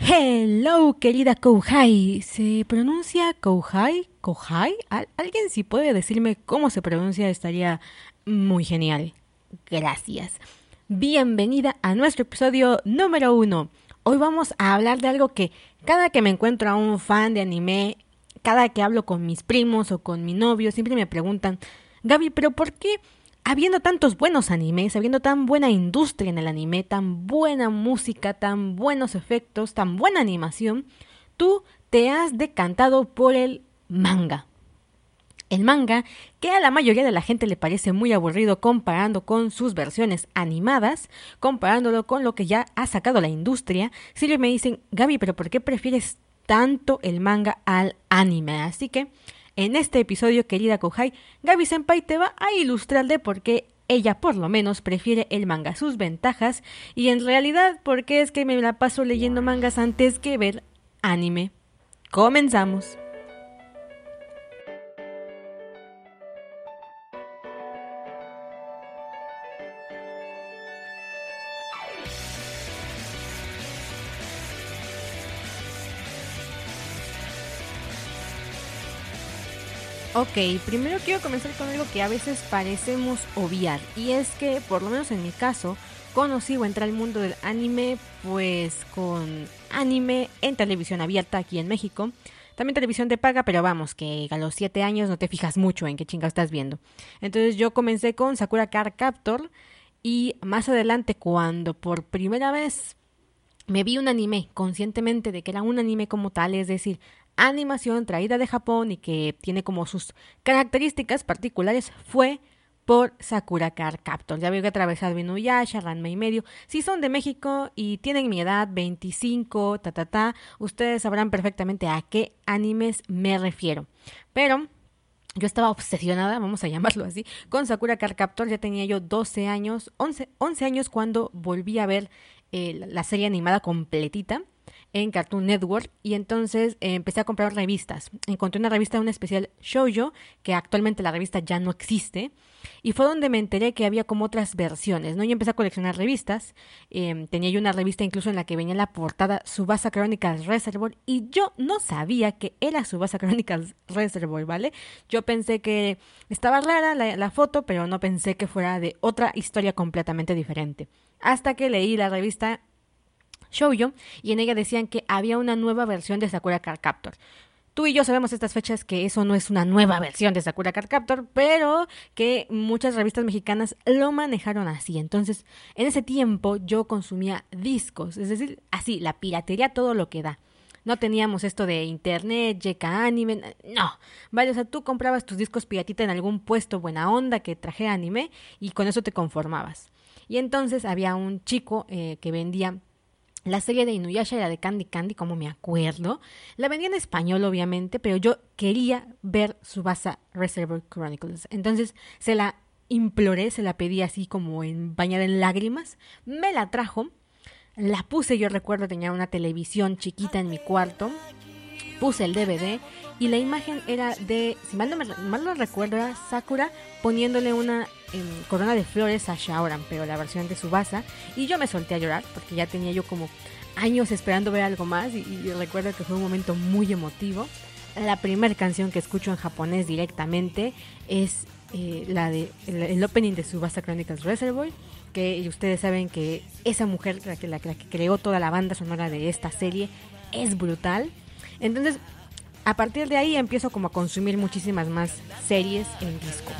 Hello, querida Kouhai. ¿Se pronuncia Kouhai? ¿Kouhai? ¿Alguien si puede decirme cómo se pronuncia estaría muy genial. Gracias. Bienvenida a nuestro episodio número uno. Hoy vamos a hablar de algo que cada que me encuentro a un fan de anime, cada que hablo con mis primos o con mi novio, siempre me preguntan, Gaby, pero ¿por qué habiendo tantos buenos animes, habiendo tan buena industria en el anime, tan buena música, tan buenos efectos, tan buena animación, tú te has decantado por el manga. El manga, que a la mayoría de la gente le parece muy aburrido comparando con sus versiones animadas, comparándolo con lo que ya ha sacado la industria, si me dicen, Gaby, pero ¿por qué prefieres tanto el manga al anime? Así que en este episodio, querida Kohai, Gaby Senpai te va a ilustrar de por qué ella por lo menos prefiere el manga, sus ventajas y en realidad por qué es que me la paso leyendo mangas antes que ver anime. Comenzamos. Ok, primero quiero comenzar con algo que a veces parecemos obviar y es que, por lo menos en mi caso, conocí o entré al mundo del anime pues con anime en televisión abierta aquí en México. También televisión de paga, pero vamos, que a los 7 años no te fijas mucho en qué chinga estás viendo. Entonces yo comencé con Sakura Card Captor y más adelante cuando por primera vez me vi un anime conscientemente de que era un anime como tal, es decir, animación traída de Japón y que tiene como sus características particulares fue por Sakura Card Captor. Ya veo que atravesado Inuyasha, Ranma y medio. Si son de México y tienen mi edad, 25, ta ta ta, ustedes sabrán perfectamente a qué animes me refiero. Pero yo estaba obsesionada, vamos a llamarlo así, con Sakura Card Captor. Ya tenía yo 12 años, 11, 11 años cuando volví a ver eh, la serie animada completita en Cartoon Network y entonces eh, empecé a comprar revistas. Encontré una revista, una especial Shoujo, que actualmente la revista ya no existe, y fue donde me enteré que había como otras versiones, ¿no? Yo empecé a coleccionar revistas, em, tenía yo una revista incluso en la que venía la portada Subasa Chronicles Reservoir y yo no sabía que era Subasa Chronicles Reservoir, ¿vale? Yo pensé que estaba rara la foto, pero no pensé que fuera de otra historia completamente diferente. Hasta que leí la revista Shoujo y en ella decían que había una nueva versión de Sakura Card Captor. Tú y yo sabemos estas fechas que eso no es una nueva versión de Sakura Card Captor, pero que muchas revistas mexicanas lo manejaron así. Entonces, en ese tiempo yo consumía discos, es decir, así, la piratería todo lo que da. No teníamos esto de internet, Yeka Anime, no. Vale, o sea, tú comprabas tus discos piratita en algún puesto buena onda que traje anime y con eso te conformabas. Y entonces había un chico eh, que vendía la serie de Inuyasha era de Candy Candy, como me acuerdo. La vendía en español, obviamente, pero yo quería ver Subasa Reservoir Chronicles. Entonces se la imploré, se la pedí así como en bañada en lágrimas. Me la trajo. La puse, yo recuerdo, tenía una televisión chiquita en mi cuarto. Puse el DVD y la imagen era de, si mal no, me, mal no recuerdo, era Sakura poniéndole una corona de flores a Shaoran, pero la versión de Subasa. Y yo me solté a llorar porque ya tenía yo como años esperando ver algo más y, recuerdo que fue un momento muy emotivo. La primera canción que escucho en japonés directamente es eh, la de el, opening de Subasa Chronicles Reservoir, que ustedes saben que esa mujer, la que, la que creó toda la banda sonora de esta serie, es brutal. Entonces, a partir de ahí empiezo como a consumir muchísimas más series en disco.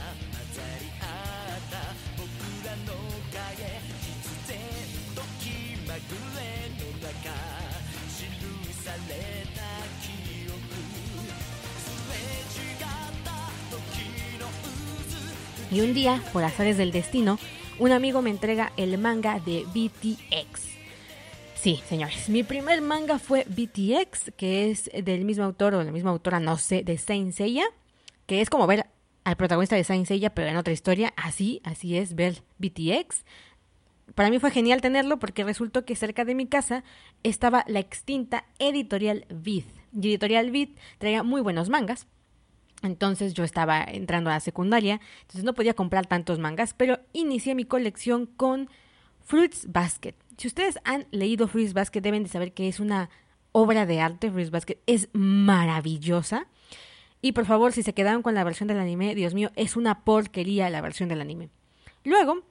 Y un día, por azares del destino, un amigo me entrega el manga de BTX. Sí, señores. Mi primer manga fue BTX, que es del mismo autor o de la misma autora, no sé, de Saint Seiya, que es como ver al protagonista de Saint Seiya, pero en otra historia. Así, así es ver BTX. Para mí fue genial tenerlo porque resultó que cerca de mi casa estaba la extinta Editorial Vid. Editorial Vid traía muy buenos mangas. Entonces yo estaba entrando a la secundaria, entonces no podía comprar tantos mangas, pero inicié mi colección con Fruits Basket. Si ustedes han leído Fruits Basket deben de saber que es una obra de arte. Fruits Basket es maravillosa. Y por favor, si se quedaron con la versión del anime, Dios mío, es una porquería la versión del anime. Luego,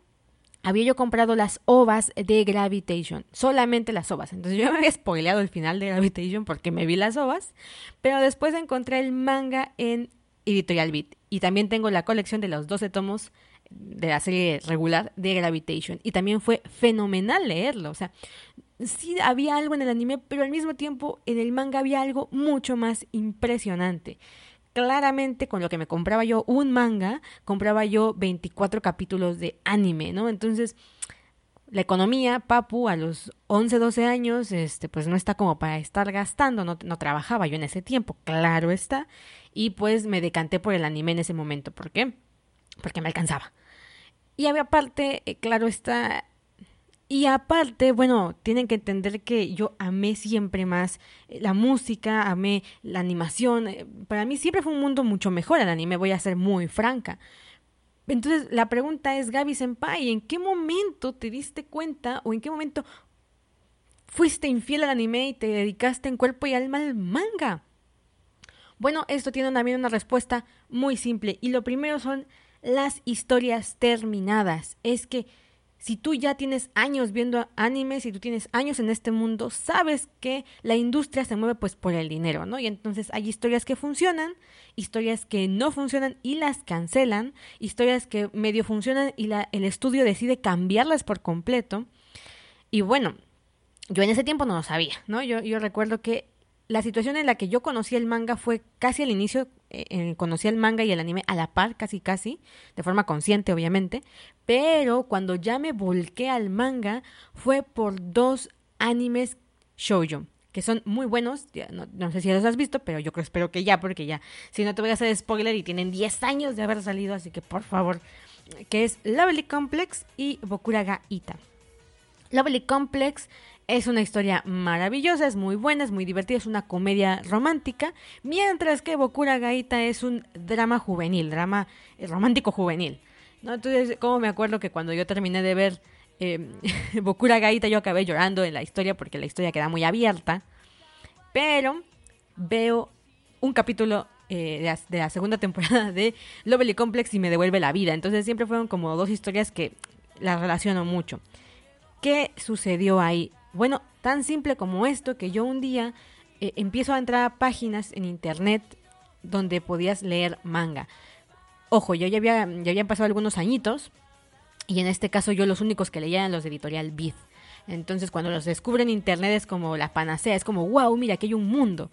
había yo comprado las ovas de Gravitation, solamente las ovas. Entonces yo me había spoileado el final de Gravitation porque me vi las ovas, pero después encontré el manga en Editorial Beat y también tengo la colección de los 12 tomos de la serie regular de Gravitation. Y también fue fenomenal leerlo, o sea, sí había algo en el anime, pero al mismo tiempo en el manga había algo mucho más impresionante. Claramente con lo que me compraba yo un manga, compraba yo 24 capítulos de anime, ¿no? Entonces, la economía, papu, a los 11, 12 años, este, pues no está como para estar gastando, no, no trabajaba yo en ese tiempo, claro está, y pues me decanté por el anime en ese momento, ¿por qué? Porque me alcanzaba. Y aparte, eh, claro está, y aparte, bueno, tienen que entender que yo amé siempre más eh, la música, amé la animación. Eh, para mí siempre fue un mundo mucho mejor el anime, voy a ser muy franca. Entonces, la pregunta es, Gaby Senpai, ¿en qué momento te diste cuenta o en qué momento fuiste infiel al anime y te dedicaste en cuerpo y alma al manga? Bueno, esto tiene también una respuesta muy simple. Y lo primero son las historias terminadas. Es que si tú ya tienes años viendo anime, si tú tienes años en este mundo, sabes que la industria se mueve pues por el dinero, ¿no? Y entonces hay historias que funcionan, historias que no funcionan y las cancelan, historias que medio funcionan y la, el estudio decide cambiarlas por completo. Y bueno, yo en ese tiempo no lo sabía, ¿no? Yo, yo recuerdo que la situación en la que yo conocí el manga fue casi al inicio, eh, conocí el manga y el anime a la par, casi casi, de forma consciente obviamente, pero cuando ya me volqué al manga fue por dos animes shoujo que son muy buenos, no, sé si los has visto, pero yo creo, espero que ya, porque ya, si no te voy a hacer spoiler y tienen 10 años de haber salido, así que por favor, que es Lovely Complex y Bokuraga Ita. Lovely Complex es una historia maravillosa, es muy buena, es muy divertida, es una comedia romántica, mientras que Bokura Gaita es un drama juvenil, drama eh, romántico juvenil. ¿no? Entonces, como me acuerdo que cuando yo terminé de ver eh, Bokura Gaita yo acabé llorando en la historia porque la historia queda muy abierta, pero veo un capítulo eh, de, la, de, la, segunda temporada de Lovely Complex y me devuelve la vida. Entonces siempre fueron como dos historias que las relaciono mucho. ¿Qué sucedió ahí? Bueno, tan simple como esto que yo un día eh, empiezo a entrar a páginas en internet donde podías leer manga. Ojo, yo ya había, ya pasado algunos añitos y en este caso yo los únicos que leía eran los de editorial Vid. Entonces cuando los descubro en internet es como la panacea, es como, wow, mira, aquí hay un mundo.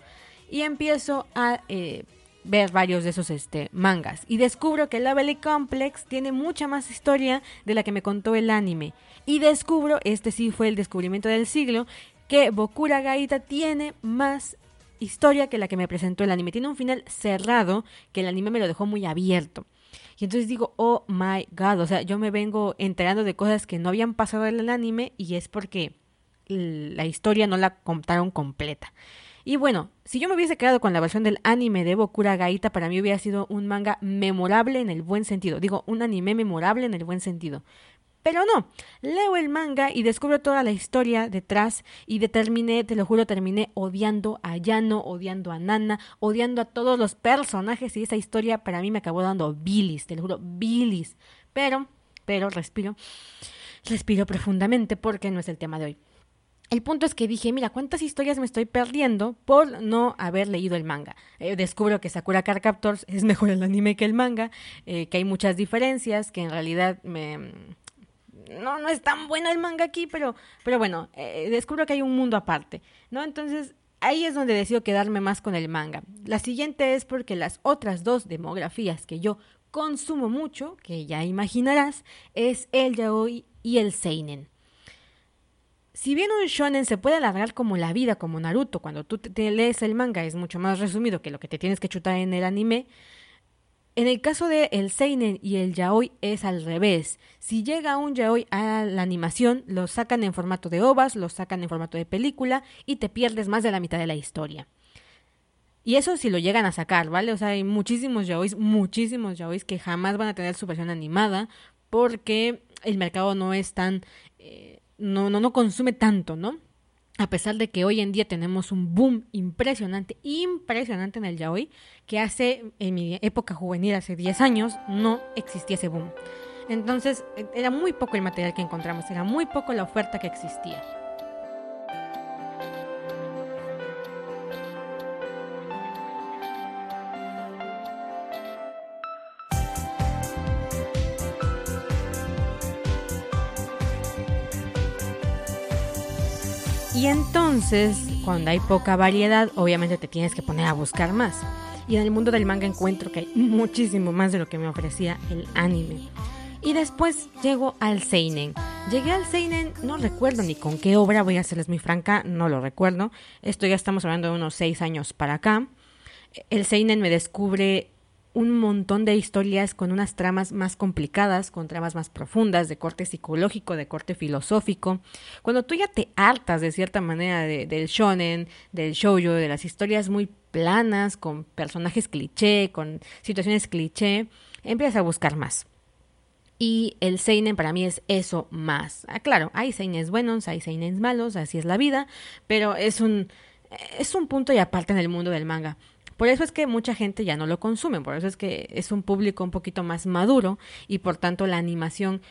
Y empiezo a eh, ver varios de esos este, mangas. Y descubro que Lovely Complex tiene mucha más historia de la que me contó el anime. Y descubro, este sí fue el descubrimiento del siglo, que Bokura Gaita tiene más historia que la que me presentó el anime. Tiene un final cerrado que el anime me lo dejó muy abierto. Y entonces digo, oh my god, o sea, yo me vengo enterando de cosas que no habían pasado en el anime y es porque la historia no la contaron completa. Y bueno, si yo me hubiese quedado con la versión del anime de Bokura Gaita, para mí hubiera sido un manga memorable en el buen sentido. Digo, un anime memorable en el buen sentido. Pero no, leo el manga y descubro toda la historia detrás y determiné, te lo juro, terminé odiando a Yano, odiando a Nana, odiando a todos los personajes y esa historia para mí me acabó dando bilis, te lo juro, bilis. Pero, pero, respiro, respiro profundamente porque no es el tema de hoy. El punto es que dije, mira, ¿cuántas historias me estoy perdiendo por no haber leído el manga? Eh, descubro que Sakura Card Captors es mejor el anime que el manga, eh, que hay muchas diferencias, que en realidad me... No, no es tan bueno el manga aquí, pero, pero bueno, eh, descubro que hay un mundo aparte, ¿no? Entonces, ahí es donde decido quedarme más con el manga. La siguiente es porque las otras dos demografías que yo consumo mucho, que ya imaginarás, es el yaoi y el seinen. Si bien un shonen se puede alargar como la vida, como Naruto, cuando tú te lees el manga es mucho más resumido que lo que te tienes que chutar en el anime, en el caso de el seinen y el yaoi es al revés. Si llega un yaoi a la animación, lo sacan en formato de ovas, lo sacan en formato de película y te pierdes más de la mitad de la historia. Y eso si lo llegan a sacar, ¿vale? O sea, hay muchísimos yaois, muchísimos yaois que jamás van a tener su versión animada porque el mercado no es tan... Eh, no, no, no consume tanto, ¿no? A pesar de que hoy en día tenemos un boom impresionante, impresionante en el yaoi, que hace, en mi época juvenil, hace 10 años, no existía ese boom. Entonces, era muy poco el material que encontramos, era muy poco la oferta que existía. Y entonces, cuando hay poca variedad, obviamente te tienes que poner a buscar más. Y en el mundo del manga encuentro que hay muchísimo más de lo que me ofrecía el anime. Y después llego al Seinen. Llegué al Seinen, no recuerdo ni con qué obra, voy a serles muy franca, no lo recuerdo. Esto ya estamos hablando de unos seis años para acá. El Seinen me descubre un montón de historias con unas tramas más complicadas, con tramas más profundas, de corte psicológico, de corte filosófico. Cuando tú ya te hartas de cierta manera del shonen, del shoujo, de las historias muy planas, con personajes cliché, con situaciones cliché, empiezas a buscar más. Y el seinen para mí es eso más. Ah, claro, hay seinen buenos, hay seinen malos, así es la vida, pero es un es un punto y aparte en el mundo del manga. Por eso es que mucha gente ya no lo consume, por eso es que es un público un poquito más maduro y por tanto la animación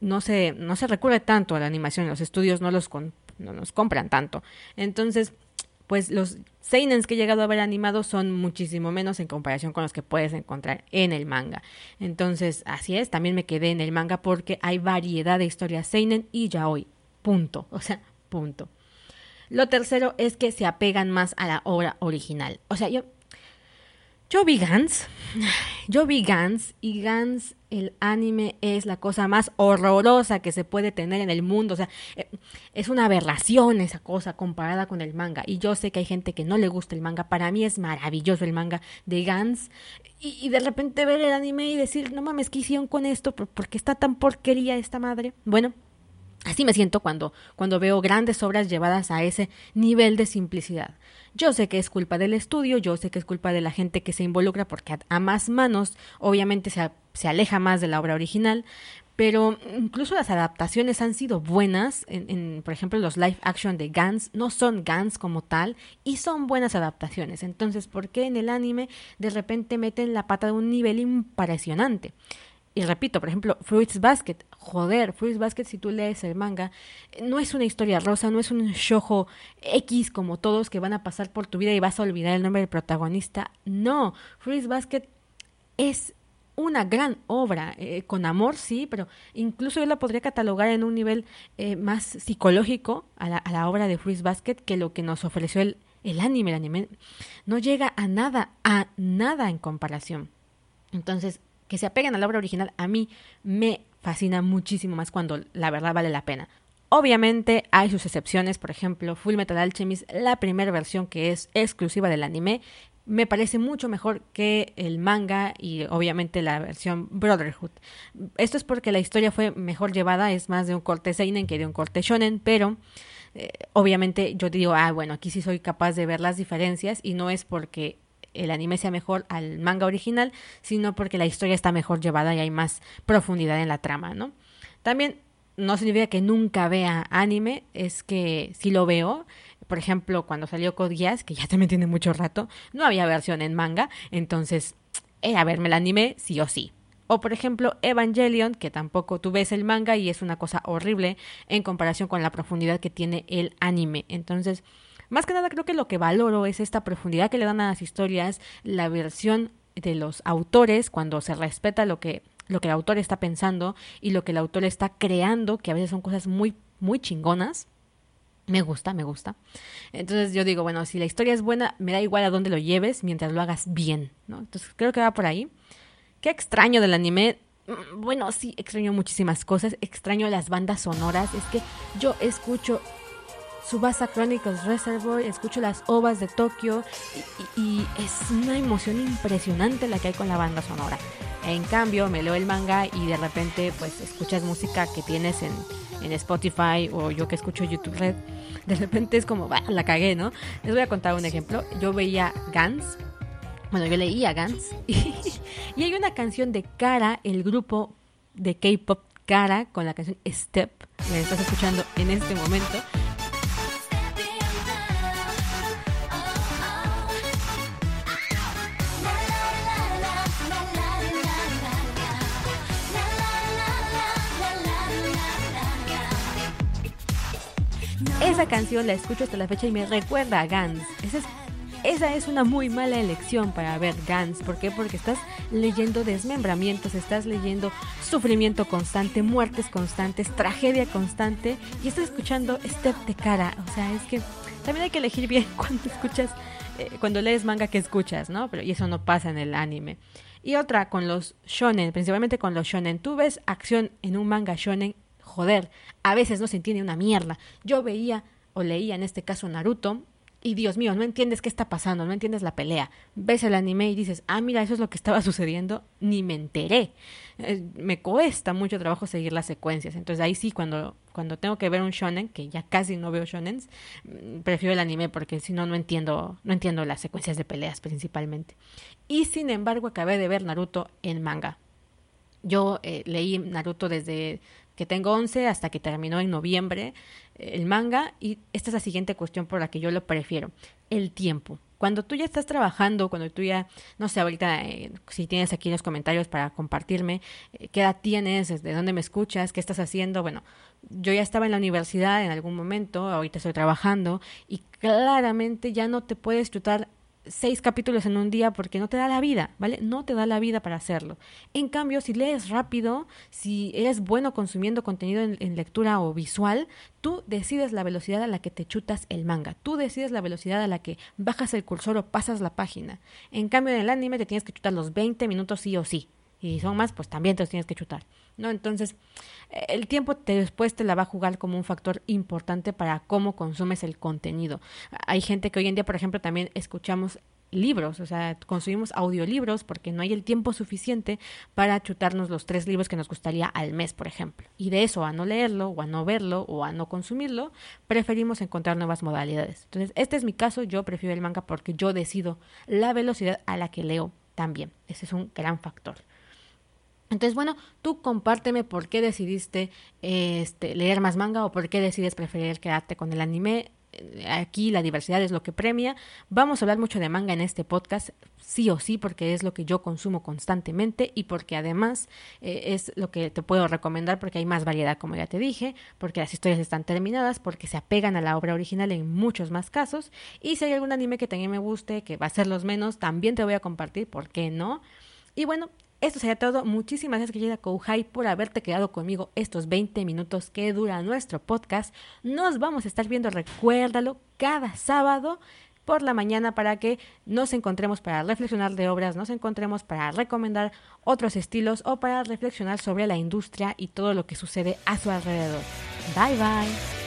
no se, no se recurre tanto a la animación, los estudios no los, no los compran tanto. Entonces, pues los seinens que he llegado a ver animados son muchísimo menos en comparación con los que puedes encontrar en el manga. Entonces, así es, también me quedé en el manga porque hay variedad de historias seinen y ya hoy. Punto. O sea, punto. Lo tercero es que se apegan más a la obra original. O sea, yo yo vi Gans, yo vi Gans y Gans, el anime es la cosa más horrorosa que se puede tener en el mundo. O sea, eh, es una aberración esa cosa comparada con el manga. Y yo sé que hay gente que no le gusta el manga. Para mí es maravilloso el manga de Gans. Y, de repente ver el anime y decir, no mames, ¿qué hicieron con esto? ¿Por qué está tan porquería esta madre? Bueno, Así me siento cuando, cuando veo grandes obras llevadas a ese nivel de simplicidad. Yo sé que es culpa del estudio, yo sé que es culpa de la gente que se involucra porque a, más manos obviamente se, se, aleja más de la obra original, pero incluso las adaptaciones han sido buenas, en, por ejemplo los live action de Gans no son Gans como tal y son buenas adaptaciones. Entonces, ¿por qué en el anime de repente meten la pata de un nivel impresionante? Y repito, por ejemplo, Fruits Basket. Joder, Fruits Basket, si tú lees el manga, no es una historia rosa, no es un shojo X como todos que van a pasar por tu vida y vas a olvidar el nombre del protagonista. No, Fruits Basket es una gran obra, eh, con amor sí, pero incluso yo la podría catalogar en un nivel eh, más psicológico a la, a la, obra de Fruits Basket que lo que nos ofreció el, el anime. El anime no llega a nada, a nada en comparación. Entonces, que se apeguen a la obra original, a mí me fascina muchísimo más cuando la verdad vale la pena. Obviamente hay sus excepciones, por ejemplo, Full Metal Alchemist, la primera versión que es exclusiva del anime, me parece mucho mejor que el manga y obviamente la versión Brotherhood. Esto es porque la historia fue mejor llevada, es más de un corte seinen que de un corte shonen, pero eh, obviamente yo digo, ah, bueno, aquí sí soy capaz de ver las diferencias y no es porque el anime sea mejor al manga original, sino porque la historia está mejor llevada y hay más profundidad en la trama, ¿no? También no significa que nunca vea anime, es que si lo veo, por ejemplo, cuando salió Code que ya también tiene mucho rato, no había versión en manga, entonces era verme el anime sí o sí. O por ejemplo Evangelion, que tampoco tú ves el manga y es una cosa horrible en comparación con la profundidad que tiene el anime. Entonces, más que nada creo que lo que valoro es esta profundidad que le dan a las historias, la versión de los autores cuando se respeta lo que lo que el autor está pensando y lo que el autor está creando, que a veces son cosas muy muy chingonas. Me gusta, me gusta. Entonces yo digo, bueno, si la historia es buena, me da igual a dónde lo lleves mientras lo hagas bien, ¿no? Entonces creo que va por ahí. Qué extraño del anime. Mm, bueno, sí, extraño muchísimas cosas. Extraño las bandas sonoras. Es que yo escucho Subasa Chronicles Reservoir, escucho las ovas de Tokio y, es una emoción impresionante la que hay con la banda sonora. En cambio, me leo el manga y de repente pues escuchas música que tienes en, en Spotify o yo que escucho YouTube Red. De repente es como, bah, la cagué, ¿no? Les voy a contar un ejemplo. Yo veía Gans, bueno, yo leía Gans y, y hay una canción de Cara, el grupo de K-pop Cara, con la canción Step, la estás escuchando en este momento. Esa canción la escucho hasta la fecha y me recuerda a Gans. Esa es, esa es una muy mala elección para ver Gans. ¿Por qué? Porque estás leyendo desmembramientos, estás leyendo sufrimiento constante, muertes constantes, tragedia constante y estás escuchando Step de cara. O sea, es que también hay que elegir bien cuando escuchas, eh, cuando lees manga que escuchas, ¿no? Pero y eso no pasa en el anime. Y otra con los shonen, principalmente con los shonen. Tú ves acción en un manga shonen joder, a veces no se entiende una mierda. Yo veía o leía en este caso Naruto y Dios mío, no entiendes qué está pasando, no entiendes la pelea. Ves el anime y dices, ah, mira, eso es lo que estaba sucediendo, ni me enteré. Eh, me cuesta mucho trabajo seguir las secuencias. Entonces ahí sí, cuando, cuando tengo que ver un shonen, que ya casi no veo shonens, mm, prefiero el anime porque si no, no entiendo, no entiendo las secuencias de peleas principalmente. Y sin embargo, acabé de ver Naruto en manga. Yo eh, leí Naruto desde que tengo 11 hasta que terminó en noviembre eh, el manga y esta es la siguiente cuestión por la que yo lo prefiero, el tiempo. Cuando tú ya estás trabajando, cuando tú ya, no sé, ahorita eh, si tienes aquí los comentarios para compartirme, eh, qué edad tienes, desde dónde me escuchas, qué estás haciendo, bueno, yo ya estaba en la universidad en algún momento, ahorita estoy trabajando y claramente ya no te puedes chutar seis capítulos en un día porque no te da la vida, ¿vale? No te da la vida para hacerlo. En cambio, si lees rápido, si eres bueno consumiendo contenido en, lectura o visual, tú decides la velocidad a la que te chutas el manga. Tú decides la velocidad a la que bajas el cursor o pasas la página. En cambio, en el anime te tienes que chutar los 20 minutos sí o sí. Y son más, pues también te los tienes que chutar. ¿no? Entonces, el tiempo te, después te la va a jugar como un factor importante para cómo consumes el contenido. Hay gente que hoy en día, por ejemplo, también escuchamos libros, o sea, consumimos audiolibros porque no hay el tiempo suficiente para chutarnos los tres libros que nos gustaría al mes, por ejemplo. Y de eso a no leerlo, o a no verlo, o a no consumirlo, preferimos encontrar nuevas modalidades. Entonces, este es mi caso, yo prefiero el manga porque yo decido la velocidad a la que leo también. Ese es un gran factor. Entonces, bueno, tú compárteme por qué decidiste este, leer más manga o por qué decides preferir quedarte con el anime. Aquí la diversidad es lo que premia. Vamos a hablar mucho de manga en este podcast, sí o sí, porque es lo que yo consumo constantemente y porque además eh, es lo que te puedo recomendar porque hay más variedad, como ya te dije, porque las historias están terminadas, porque se apegan a la obra original en muchos más casos. Y si hay algún anime que también me guste, que va a ser los menos, también te voy a compartir, ¿por qué no? Y bueno, esto sería todo. Muchísimas gracias, querida Kouhai, por haberte quedado conmigo estos 20 minutos que dura nuestro podcast. Nos vamos a estar viendo, recuérdalo, cada sábado por la mañana para que nos encontremos para reflexionar de obras, nos encontremos para recomendar otros estilos o para reflexionar sobre la industria y todo lo que sucede a su alrededor. Bye bye.